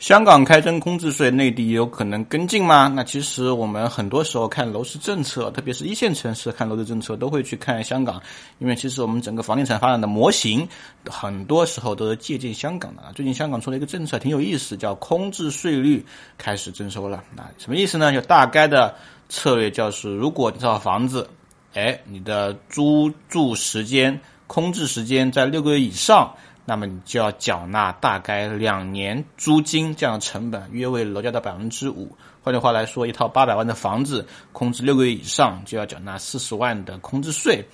香港开征空置税，内地有可能跟进吗？那其实我们很多时候看楼市政策，特别是一线城市看楼市政策，都会去看香港，因为其实我们整个房地产发展的模型，很多时候都是借鉴香港的。最近香港出了一个政策，挺有意思，叫空置税率开始征收了。那什么意思呢？就大概的策略就是，如果这套房子，哎，你的租住时间、空置时间在六个月以上。那么你就要缴纳大概两年租金这样的成本，约为楼价的百分之五。换句话来说，一套八百万的房子空置六个月以上，就要缴纳四十万的空置税。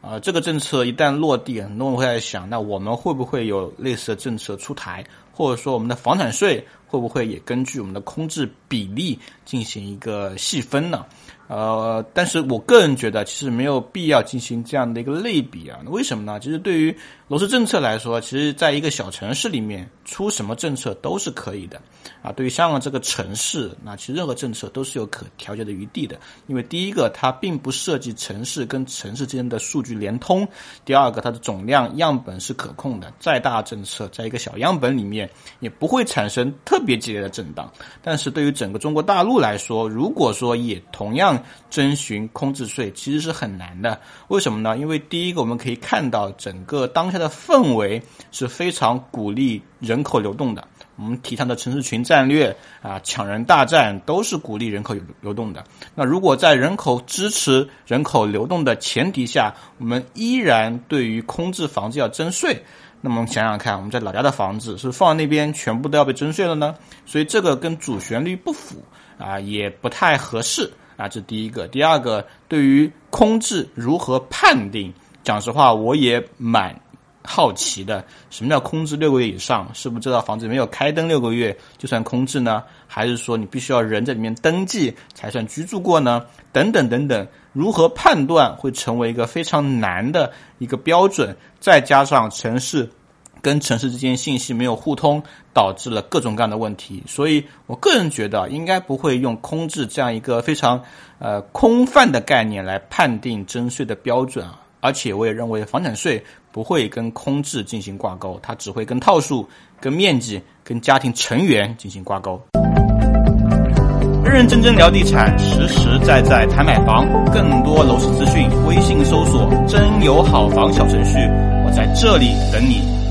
啊，这个政策一旦落地，很多人会在想，那我们会不会有类似的政策出台？或者说，我们的房产税会不会也根据我们的空置比例进行一个细分呢？呃，但是我个人觉得，其实没有必要进行这样的一个类比啊。为什么呢？其实对于楼市政策来说，其实在一个小城市里面出什么政策都是可以的啊。对于香港这个城市，那其实任何政策都是有可调节的余地的。因为第一个，它并不涉及城市跟城市之间的数据联通；第二个，它的总量样本是可控的，再大政策在一个小样本里面也不会产生特别激烈的震荡。但是对于整个中国大陆来说，如果说也同样征询空置税其实是很难的，为什么呢？因为第一个，我们可以看到整个当下的氛围是非常鼓励人口流动的。我们提倡的城市群战略啊，抢人大战都是鼓励人口流动的。那如果在人口支持人口流动的前提下，我们依然对于空置房子要征税，那么想想看，我们在老家的房子是放那边全部都要被征税了呢？所以这个跟主旋律不符啊，也不太合适。啊，这第一个，第二个，对于空置如何判定？讲实话，我也蛮好奇的。什么叫空置六个月以上？是不是这套房子没有开灯六个月就算空置呢？还是说你必须要人在里面登记才算居住过呢？等等等等，如何判断会成为一个非常难的一个标准？再加上城市。跟城市之间信息没有互通，导致了各种各样的问题。所以我个人觉得，应该不会用空置这样一个非常呃空泛的概念来判定征税的标准啊。而且我也认为，房产税不会跟空置进行挂钩，它只会跟套数、跟面积、跟家庭成员进行挂钩。认认真真聊地产，实实在在谈买房。更多楼市资讯，微信搜索“真有好房”小程序，我在这里等你。